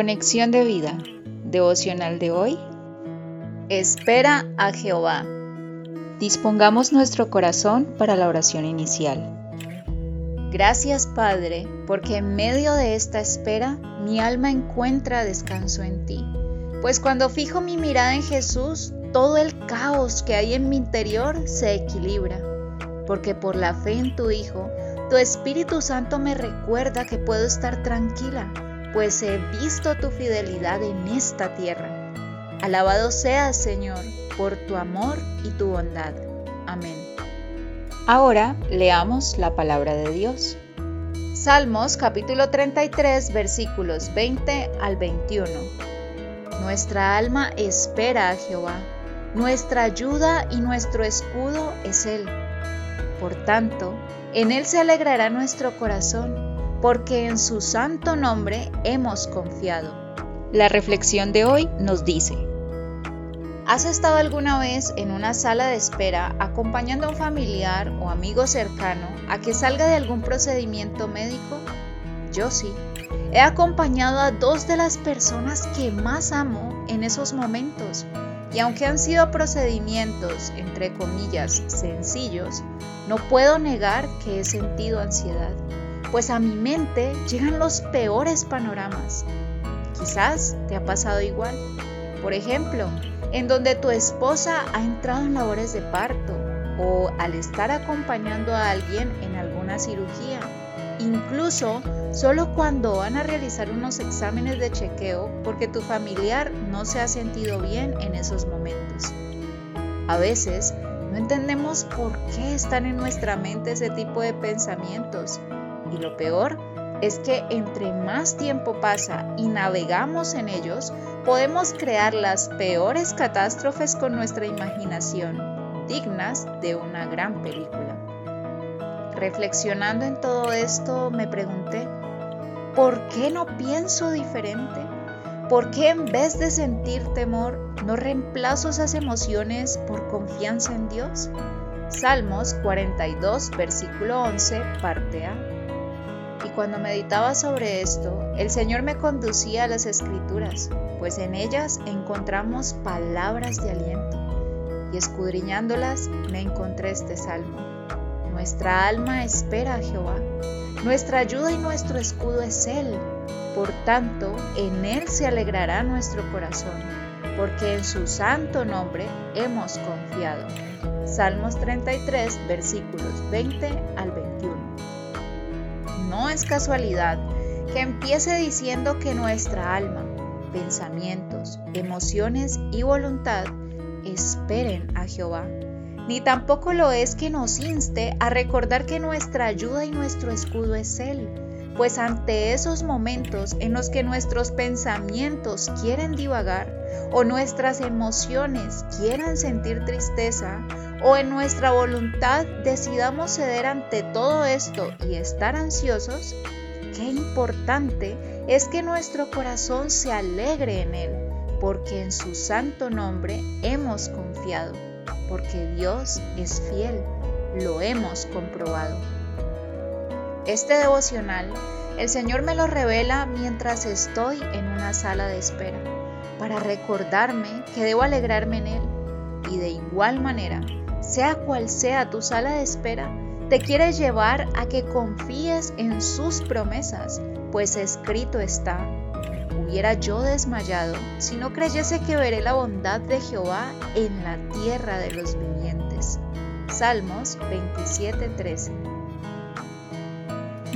Conexión de vida. Devocional de hoy. Espera a Jehová. Dispongamos nuestro corazón para la oración inicial. Gracias Padre, porque en medio de esta espera mi alma encuentra descanso en ti. Pues cuando fijo mi mirada en Jesús, todo el caos que hay en mi interior se equilibra. Porque por la fe en tu Hijo, tu Espíritu Santo me recuerda que puedo estar tranquila, pues he visto tu fidelidad en esta tierra. Alabado seas, Señor, por tu amor y tu bondad. Amén. Ahora leamos la palabra de Dios. Salmos capítulo 33 versículos 20 al 21. Nuestra alma espera a Jehová, nuestra ayuda y nuestro escudo es Él. Por tanto, en Él se alegrará nuestro corazón, porque en su santo nombre hemos confiado. La reflexión de hoy nos dice, ¿Has estado alguna vez en una sala de espera acompañando a un familiar o amigo cercano a que salga de algún procedimiento médico? Yo sí. He acompañado a dos de las personas que más amo en esos momentos y aunque han sido procedimientos, entre comillas, sencillos, no puedo negar que he sentido ansiedad, pues a mi mente llegan los peores panoramas. Quizás te ha pasado igual. Por ejemplo, en donde tu esposa ha entrado en labores de parto o al estar acompañando a alguien en alguna cirugía. Incluso solo cuando van a realizar unos exámenes de chequeo porque tu familiar no se ha sentido bien en esos momentos. A veces no entendemos por qué están en nuestra mente ese tipo de pensamientos y lo peor es que entre más tiempo pasa y navegamos en ellos, podemos crear las peores catástrofes con nuestra imaginación, dignas de una gran película. Reflexionando en todo esto, me pregunté, ¿por qué no pienso diferente? ¿Por qué en vez de sentir temor, no reemplazo esas emociones por confianza en Dios? Salmos 42, versículo 11, parte A cuando meditaba sobre esto, el Señor me conducía a las escrituras, pues en ellas encontramos palabras de aliento, y escudriñándolas me encontré este salmo. Nuestra alma espera a Jehová, nuestra ayuda y nuestro escudo es Él, por tanto en Él se alegrará nuestro corazón, porque en su santo nombre hemos confiado. Salmos 33, versículos 20 al 21 no es casualidad que empiece diciendo que nuestra alma, pensamientos, emociones y voluntad esperen a Jehová. Ni tampoco lo es que nos inste a recordar que nuestra ayuda y nuestro escudo es Él, pues ante esos momentos en los que nuestros pensamientos quieren divagar o nuestras emociones quieran sentir tristeza o en nuestra voluntad decidamos ceder ante todo esto y estar ansiosos, qué importante es que nuestro corazón se alegre en Él, porque en su santo nombre hemos confiado, porque Dios es fiel, lo hemos comprobado. Este devocional el Señor me lo revela mientras estoy en una sala de espera, para recordarme que debo alegrarme en Él y de igual manera sea cual sea tu sala de espera, te quiere llevar a que confíes en sus promesas, pues escrito está, hubiera yo desmayado si no creyese que veré la bondad de Jehová en la tierra de los vivientes. Salmos 27:13